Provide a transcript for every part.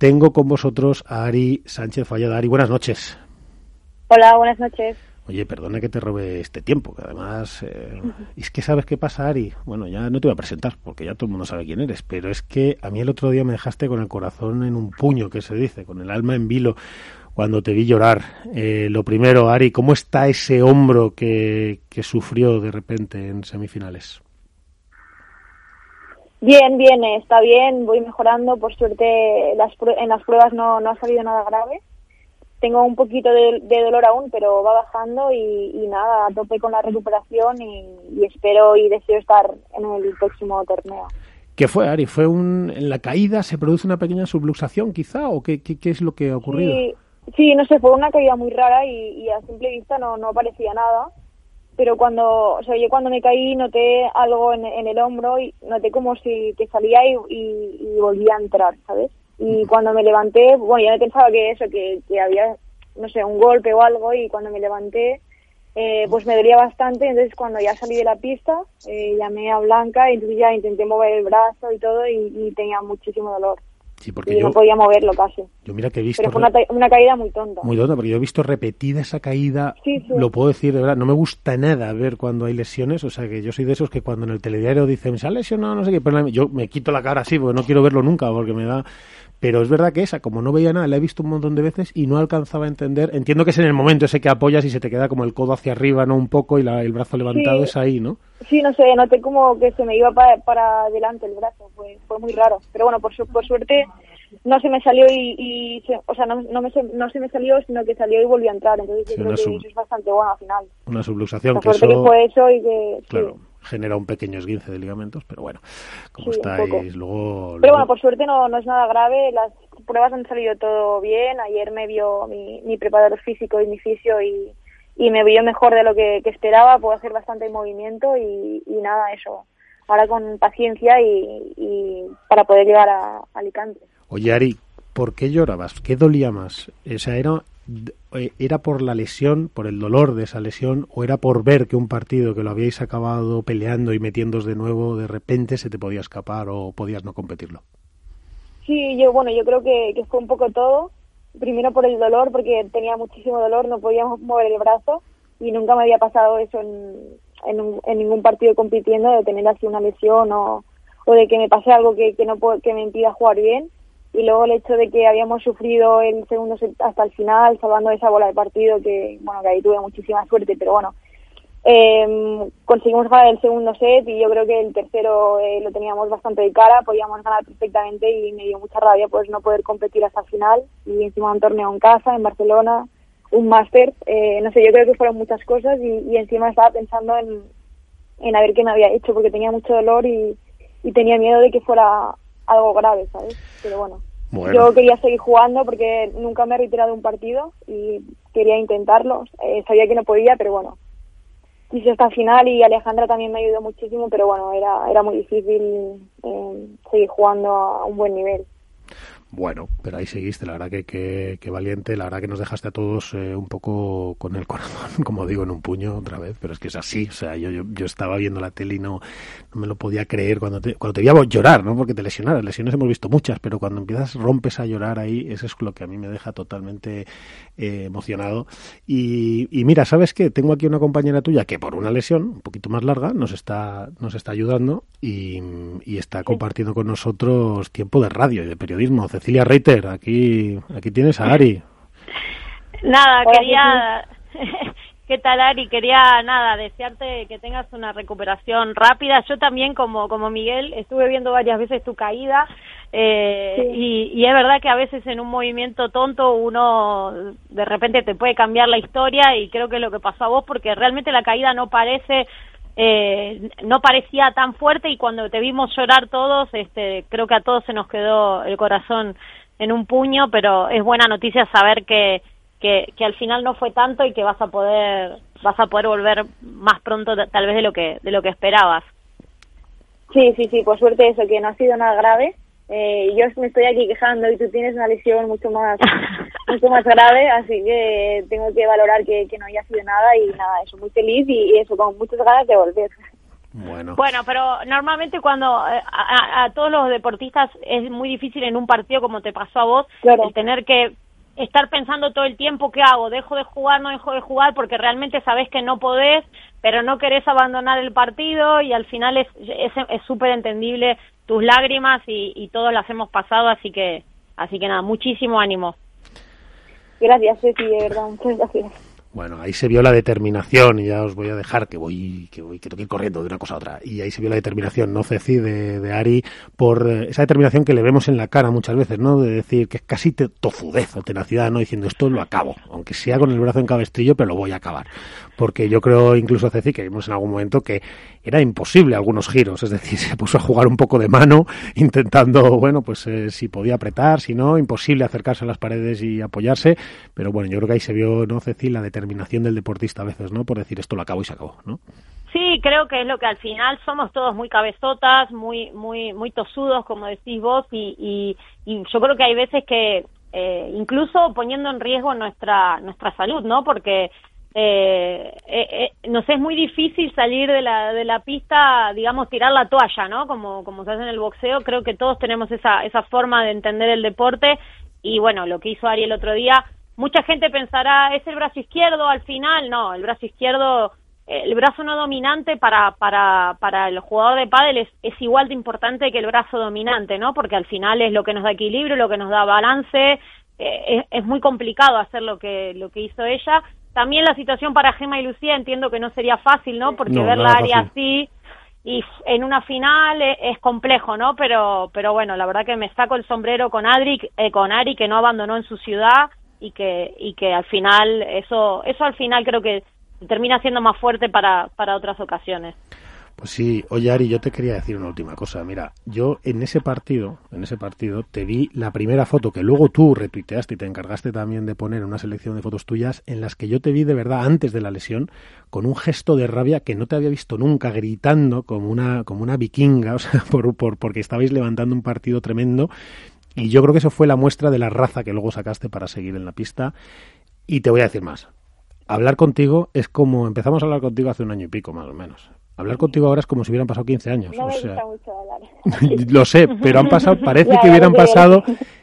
Tengo con vosotros a Ari Sánchez Fallada. Ari, buenas noches. Hola, buenas noches. Oye, perdona que te robe este tiempo, que además... Eh, es que sabes qué pasa, Ari. Bueno, ya no te voy a presentar, porque ya todo el mundo sabe quién eres, pero es que a mí el otro día me dejaste con el corazón en un puño, que se dice, con el alma en vilo, cuando te vi llorar. Eh, lo primero, Ari, ¿cómo está ese hombro que, que sufrió de repente en semifinales? Bien, bien, está bien, voy mejorando. Por suerte las, en las pruebas no, no ha salido nada grave. Tengo un poquito de, dolor aún, pero va bajando y, nada, a tope con la recuperación y, espero y deseo estar en el próximo torneo. ¿Qué fue, Ari? ¿Fue un, en la caída se produce una pequeña subluxación quizá o qué, qué, es lo que ha ocurrido? Sí, sí, no sé, fue una caída muy rara y, y a simple vista no, no parecía nada pero cuando, o sea, yo cuando me caí noté algo en, el hombro y noté como si que salía y, y, volvía a entrar, ¿sabes? Y cuando me levanté, bueno, ya me pensaba que eso, que, que había, no sé, un golpe o algo y cuando me levanté, eh, pues me dolía bastante, entonces cuando ya salí de la pista, eh, llamé a Blanca y entonces ya intenté mover el brazo y todo y tenía muchísimo dolor. Sí, porque y yo, no podía moverlo casi. Yo mira que he visto... Pero fue una, caída muy tonta. Muy tonta, porque yo he visto repetida esa caída, lo puedo decir de verdad, no me gusta nada ver cuando hay lesiones, o sea que yo soy de esos que cuando en el telediario dicen, se ha lesionado, no sé qué, pero yo me quito la cara así, porque no quiero verlo nunca, porque me da... Pero es verdad que esa, como no veía nada, la he visto un montón de veces y no alcanzaba a entender. Entiendo que es en el momento ese que apoyas y se te queda como el codo hacia arriba, ¿no? Un poco y el brazo levantado es ahí, ¿no? Sí, no sé, noté como que se me iba para, para adelante el brazo, fue, fue muy raro. Pero bueno, por, por suerte no se me salió y, o sea, no, no, me, no se me salió, sino que salió y volvió a entrar. Entonces yo creo que eso es bastante bueno al final. Una subluxación que, eso, fue eso y que... Claro. Genera un pequeño esguince de ligamentos, pero bueno, como estáis luego, Pero bueno, por suerte no, no es nada grave, las pruebas han salido todo bien. Ayer me vio mi, mi preparador físico y mi fisio y, y me vio mejor de lo que, esperaba, puedo hacer bastante movimiento y, y nada, eso. Ahora con paciencia y, y para poder llegar a Alicante. Oye, Ari, ¿por qué llorabas? ¿Qué dolía más? O era, ¿era por la lesión, por el dolor de esa lesión, o era por ver que un partido que lo habíais acabado peleando y metiéndos de nuevo, de repente se te podía escapar o podías no competirlo? Sí, yo, bueno, yo creo que, fue un poco todo. Primero por el dolor, porque tenía muchísimo dolor, no podíamos mover el brazo y nunca me había pasado eso en, en, ningún partido compitiendo, de tener así una lesión o, o de que me pase algo que, que, no, que me impida jugar bien y luego el hecho de que habíamos sufrido el segundo set hasta el final, salvando esa bola de partido, que bueno, que ahí tuve muchísima suerte, pero bueno, eh, conseguimos ganar el segundo set y yo creo que el tercero eh, lo teníamos bastante de cara, podíamos ganar perfectamente y me dio mucha rabia pues no poder competir hasta el final y encima un torneo en casa, en Barcelona, un máster, eh, no sé, yo creo que fueron muchas cosas y, encima estaba pensando en, en a ver qué me había hecho porque tenía mucho dolor y, y tenía miedo de que fuera algo grave, ¿sabes? Pero bueno, yo quería seguir jugando porque nunca me he retirado un partido y quería intentarlo. Eh, sabía que no podía, pero bueno, hasta el final y Alejandra también me ayudó muchísimo, pero bueno, era, era muy difícil eh, seguir jugando a un buen nivel. Bueno, pero ahí seguiste, la verdad que, que, valiente, la verdad que nos dejaste a todos eh, un poco con el corazón, como digo, en un puño otra vez, pero es que es así, o sea, yo, yo, yo estaba viendo la tele y no, no me lo podía creer cuando te, cuando te veía llorar, ¿no? Porque te lesionaras, lesiones hemos visto muchas, pero cuando empiezas, rompes a llorar ahí, eso es lo que a mí me deja totalmente eh, emocionado. Y, y mira, ¿sabes qué? Tengo aquí una compañera tuya que por una lesión un poquito más larga nos está, nos está ayudando y, y está compartiendo con nosotros tiempo de radio y de periodismo Cecilia Reiter, aquí, aquí tienes a Ari. Nada, quería... ¿Qué tal, Ari? Quería, nada, desearte que tengas una recuperación rápida. Yo también, como, como Miguel, estuve viendo varias veces tu caída eh, y, y, es verdad que a veces en un movimiento tonto uno de repente te puede cambiar la historia y creo que es lo que pasó a vos porque realmente la caída no parece eh, no parecía tan fuerte y cuando te vimos llorar todos, este, creo que a todos se nos quedó el corazón en un puño, pero es buena noticia saber que, que, que al final no fue tanto y que vas a poder vas a poder volver más pronto tal vez de lo que de lo que esperabas. Sí, sí, sí, por suerte eso, que no ha sido nada grave eh, yo me estoy aquí quejando y tú tienes una lesión mucho más mucho más grave, así que tengo que valorar que, no haya sido nada y nada, eso, muy feliz y, eso, con muchas ganas de volver. Bueno. bueno, pero normalmente cuando eh, a, todos los deportistas es muy difícil en un partido como te pasó a vos, el tener que estar pensando todo el tiempo qué hago, dejo de jugar, no dejo de jugar, porque realmente sabes que no podés, pero no querés abandonar el partido y al final es es súper entendible tus lágrimas y, y todos las hemos pasado, así que así que nada, muchísimo ánimo. Gracias, Ceci, de verdad, muchas gracias. Bueno, ahí se vio la determinación, y ya os voy a dejar que voy, que voy, que tengo que ir corriendo de una cosa a otra. Y ahí se vio la determinación, no Ceci, de, de Ari, por eh, esa determinación que le vemos en la cara muchas veces, ¿no? De decir que es casi tofudez o tenacidad, ¿no? Diciendo esto lo acabo, aunque sea con el brazo en cabestrillo, pero lo voy a acabar. Porque yo creo, incluso Ceci, que vimos en algún momento que era imposible algunos giros, es decir, se puso a jugar un poco de mano, intentando, bueno, pues eh, si podía apretar, si no, imposible acercarse a las paredes y apoyarse, pero bueno, yo creo que ahí se vio, ¿no, Ceci, la determinación determinación del deportista a veces, ¿no? Por decir esto lo acabo y se acabó, ¿no? Sí, creo que es lo que al final somos todos muy cabezotas, muy muy muy tosudos, como decís vos, y, y, yo creo que hay veces que eh, incluso poniendo en riesgo nuestra nuestra salud, ¿no? Porque eh, eh, eh, nos es muy difícil salir de la, de la pista, digamos, tirar la toalla, ¿no? Como, como se hace en el boxeo, creo que todos tenemos esa, esa forma de entender el deporte y bueno, lo que hizo Ari el otro día mucha gente pensará, ¿es el brazo izquierdo al final? No, el brazo izquierdo, el brazo no dominante para, para, para el jugador de pádel es, es igual de importante que el brazo dominante, ¿no? Porque al final es lo que nos da equilibrio, lo que nos da balance, eh, es, muy complicado hacer lo que, lo que hizo ella. También la situación para Gema y Lucía entiendo que no sería fácil, ¿no? Porque ver la área así y en una final es, complejo, ¿no? Pero, pero bueno, la verdad que me saco el sombrero con Adri, eh, con Ari que no abandonó en su ciudad y que y que al final eso eso al final creo que termina siendo más fuerte para, para otras ocasiones. Pues sí, oye Ari, yo te quería decir una última cosa. Mira, yo en ese partido, en ese partido, te vi la primera foto que luego tú retuiteaste y te encargaste también de poner una selección de fotos tuyas en las que yo te vi de verdad antes de la lesión con un gesto de rabia que no te había visto nunca, gritando como una, como una vikinga, o sea, por, por, porque estabais levantando un partido tremendo y yo creo que eso fue la muestra de la raza que luego sacaste para seguir en la pista. Y te voy a decir más. Hablar contigo es como empezamos a hablar contigo hace un año y pico, más o menos. Hablar contigo ahora es como si hubieran pasado 15 años. No o sea, mucho hablar. lo sé, pero han pasado, parece que hubieran pasado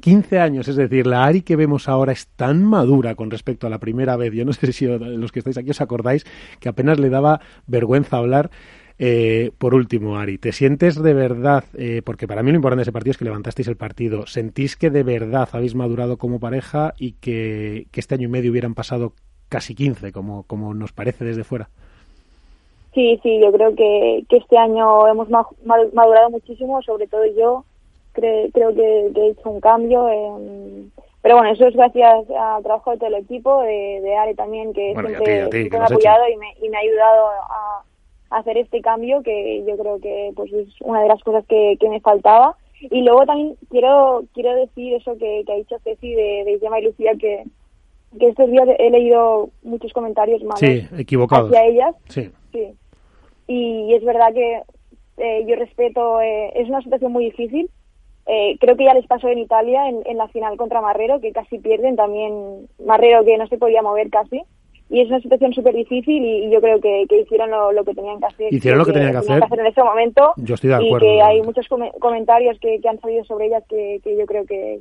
15 años. Es decir, la Ari que vemos ahora es tan madura con respecto a la primera vez. Yo no sé si los que estáis aquí os acordáis que apenas le daba vergüenza hablar. Eh, por último, Ari, ¿te sientes de verdad, eh, porque para mí lo importante de ese partido es que levantasteis el partido, ¿sentís que de verdad habéis madurado como pareja y que, este año y medio hubieran pasado casi 15, como, como nos parece desde fuera? Sí, sí, yo creo que, este año hemos madurado muchísimo, sobre todo yo. creo que, he hecho un cambio. pero bueno, eso es gracias al trabajo de todo el equipo, de, de Ari también, que siempre, me ha apoyado y me, y me ha ayudado a, hacer este cambio que yo creo que pues es una de las cosas que, que me faltaba y luego también quiero quiero decir eso que, que ha dicho Ceci de, de Gemma y Lucía que, que estos días he leído muchos comentarios malos sí, equivocados. hacia ellas sí. sí. y es verdad que eh, yo respeto eh, es una situación muy difícil eh, creo que ya les pasó en Italia en, en la final contra Marrero que casi pierden también Marrero que no se podía mover casi y es una situación súper difícil y, yo creo que, hicieron lo, que tenían que hacer. Hicieron lo que, tenían que, hacer. en ese momento. Yo estoy de acuerdo. Y que hay muchos comentarios que, han salido sobre ellas que, yo creo que,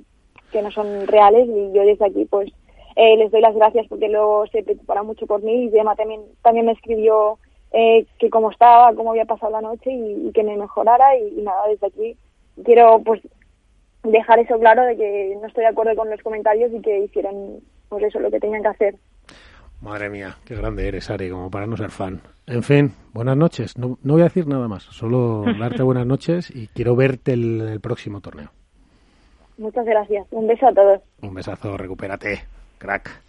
no son reales y yo desde aquí pues eh, les doy las gracias porque luego se preocuparon mucho por mí y Gemma también, también me escribió eh, que cómo estaba, cómo había pasado la noche y, que me mejorara y, nada, desde aquí quiero pues dejar eso claro de que no estoy de acuerdo con los comentarios y que hicieron pues eso lo que tenían que hacer. Madre mía, qué grande eres, Ari, como para no ser fan. En fin, buenas noches. No, no voy a decir nada más, solo darte buenas noches y quiero verte el, el próximo torneo. Muchas gracias. Un beso a todos. Un besazo, recupérate, crack.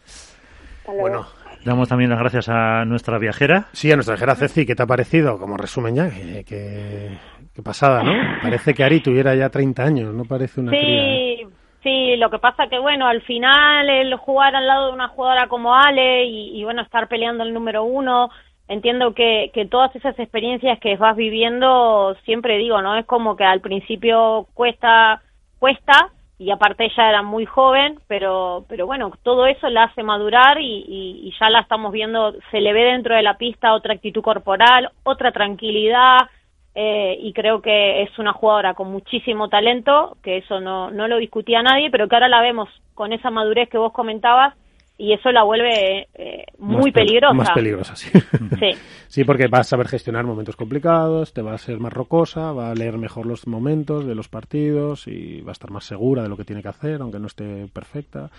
Bueno, damos también las gracias a nuestra viajera. Sí, a nuestra viajera Ceci, ¿qué te ha parecido? Como resumen ya, qué pasada, ¿no? Parece que Ari tuviera ya 30 años, no parece una sí. Sí, lo que pasa que bueno, al final el jugar al lado de una jugadora como Ale y, bueno, estar peleando el número uno, entiendo que, que todas esas experiencias que vas viviendo, siempre digo, ¿no? Es como que al principio cuesta, cuesta, y aparte ella era muy joven, pero, pero bueno, todo eso la hace madurar y, ya la estamos viendo, se le ve dentro de la pista otra actitud corporal, otra tranquilidad, eh, y creo que es una jugadora con muchísimo talento, que eso no, no lo discutía nadie, pero que ahora la vemos con esa madurez que vos comentabas y eso la vuelve eh, muy peligrosa. Más peligrosa, sí. sí. Sí, porque vas a saber gestionar momentos complicados, te va a ser más rocosa, va a leer mejor los momentos de los partidos y va a estar más segura de lo que tiene que hacer, aunque no esté perfecta.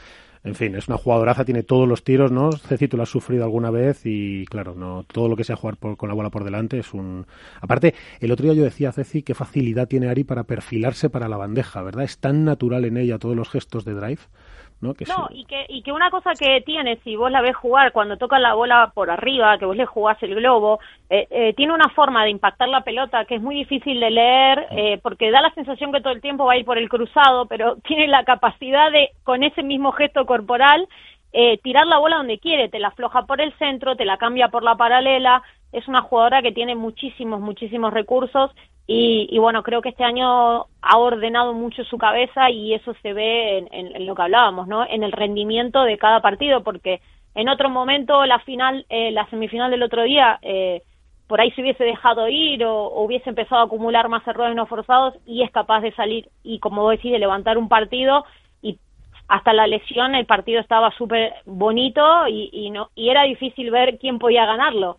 En fin, es una jugadoraza, tiene todos los tiros, ¿no? Ceci, tú lo has sufrido alguna vez y, claro, no todo lo que sea jugar con la bola por delante es un... Aparte, el otro día yo decía, Ceci, qué facilidad tiene Ari para perfilarse para la bandeja, ¿verdad? Es tan natural en ella todos los gestos de drive ¿no? y, que, y que una cosa que tiene, si vos la ves jugar cuando toca la bola por arriba, que vos le jugás el globo, eh, eh, tiene una forma de impactar la pelota que es muy difícil de leer, eh, porque da la sensación que todo el tiempo va a ir por el cruzado, pero tiene la capacidad de, con ese mismo gesto corporal, tirar la bola donde quiere, te la afloja por el centro, te la cambia por la paralela, es una jugadora que tiene muchísimos, muchísimos recursos y, bueno, creo que este año ha ordenado mucho su cabeza y eso se ve en, lo que hablábamos, ¿no? En el rendimiento de cada partido, porque en otro momento la final, eh, la semifinal del otro día, eh, por ahí se hubiese dejado ir o, hubiese empezado a acumular más errores no forzados y es capaz de salir y como vos decís, de levantar un partido y hasta la lesión el partido estaba súper bonito y, y, no, y era difícil ver quién podía ganarlo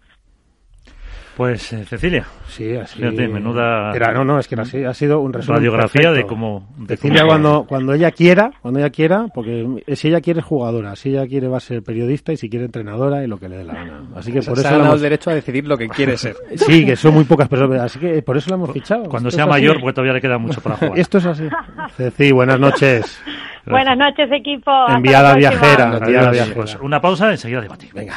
pues eh, Cecilia, sí, así. menuda. no, no, es que así, ha sido un resumen. Radiografía de cómo. Cecilia cuando cuando ella quiera, cuando ella quiera, porque si ella quiere jugadora, si ella quiere va a ser periodista y si quiere entrenadora y lo que le dé la gana. Así que por eso ha dado el derecho a decidir lo que quiere ser. Sí, que son muy pocas personas, así que por eso la hemos fichado. Cuando sea mayor, pues todavía le queda mucho para jugar. Esto es así. Ceci, buenas noches. Buenas noches, equipo. Enviada viajera. Enviada viajera. Pues una pausa, enseguida debatir. Venga.